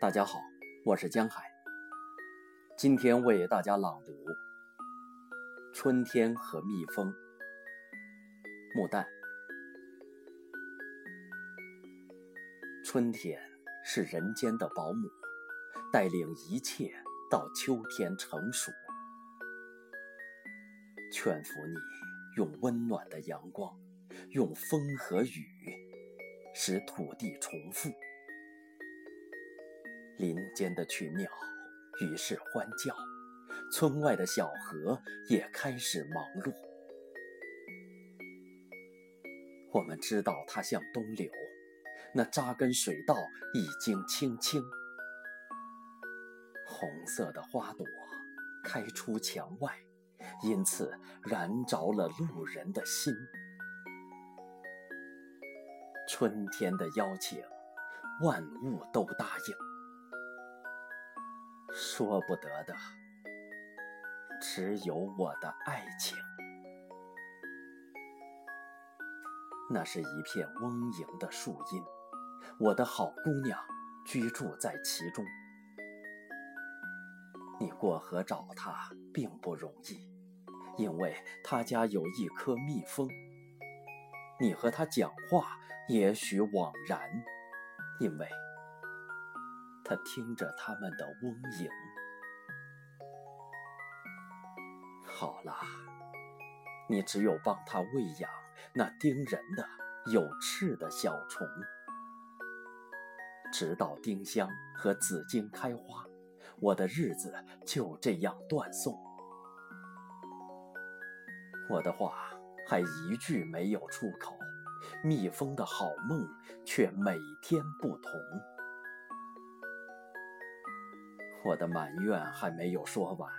大家好，我是江海。今天为大家朗读《春天和蜜蜂》。木旦。春天是人间的保姆，带领一切到秋天成熟。劝服你用温暖的阳光，用风和雨，使土地重复。林间的群鸟于是欢叫，村外的小河也开始忙碌。我们知道它向东流，那扎根水稻已经青青。红色的花朵开出墙外，因此燃着了路人的心。春天的邀请，万物都答应。说不得的，只有我的爱情。那是一片嗡莹的树荫，我的好姑娘居住在其中。你过河找她并不容易，因为她家有一颗蜜蜂。你和她讲话也许枉然，因为。他听着他们的嗡吟。好了，你只有帮他喂养那叮人的有翅的小虫，直到丁香和紫荆开花，我的日子就这样断送。我的话还一句没有出口，蜜蜂的好梦却每天不同。我的埋怨还没有说完，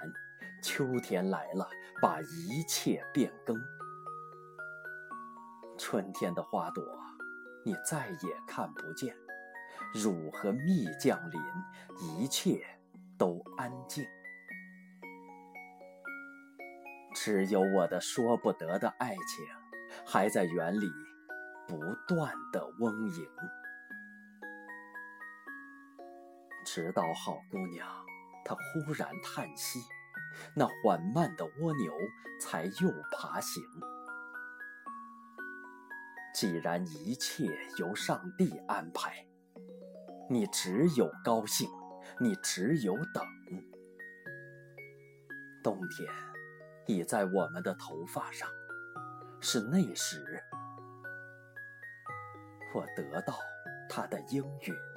秋天来了，把一切变更。春天的花朵，你再也看不见。乳和蜜降临，一切都安静。只有我的说不得的爱情，还在园里不断的嗡吟。直到好姑娘，她忽然叹息，那缓慢的蜗牛才又爬行。既然一切由上帝安排，你只有高兴，你只有等。冬天已在我们的头发上，是那时，我得到他的应允。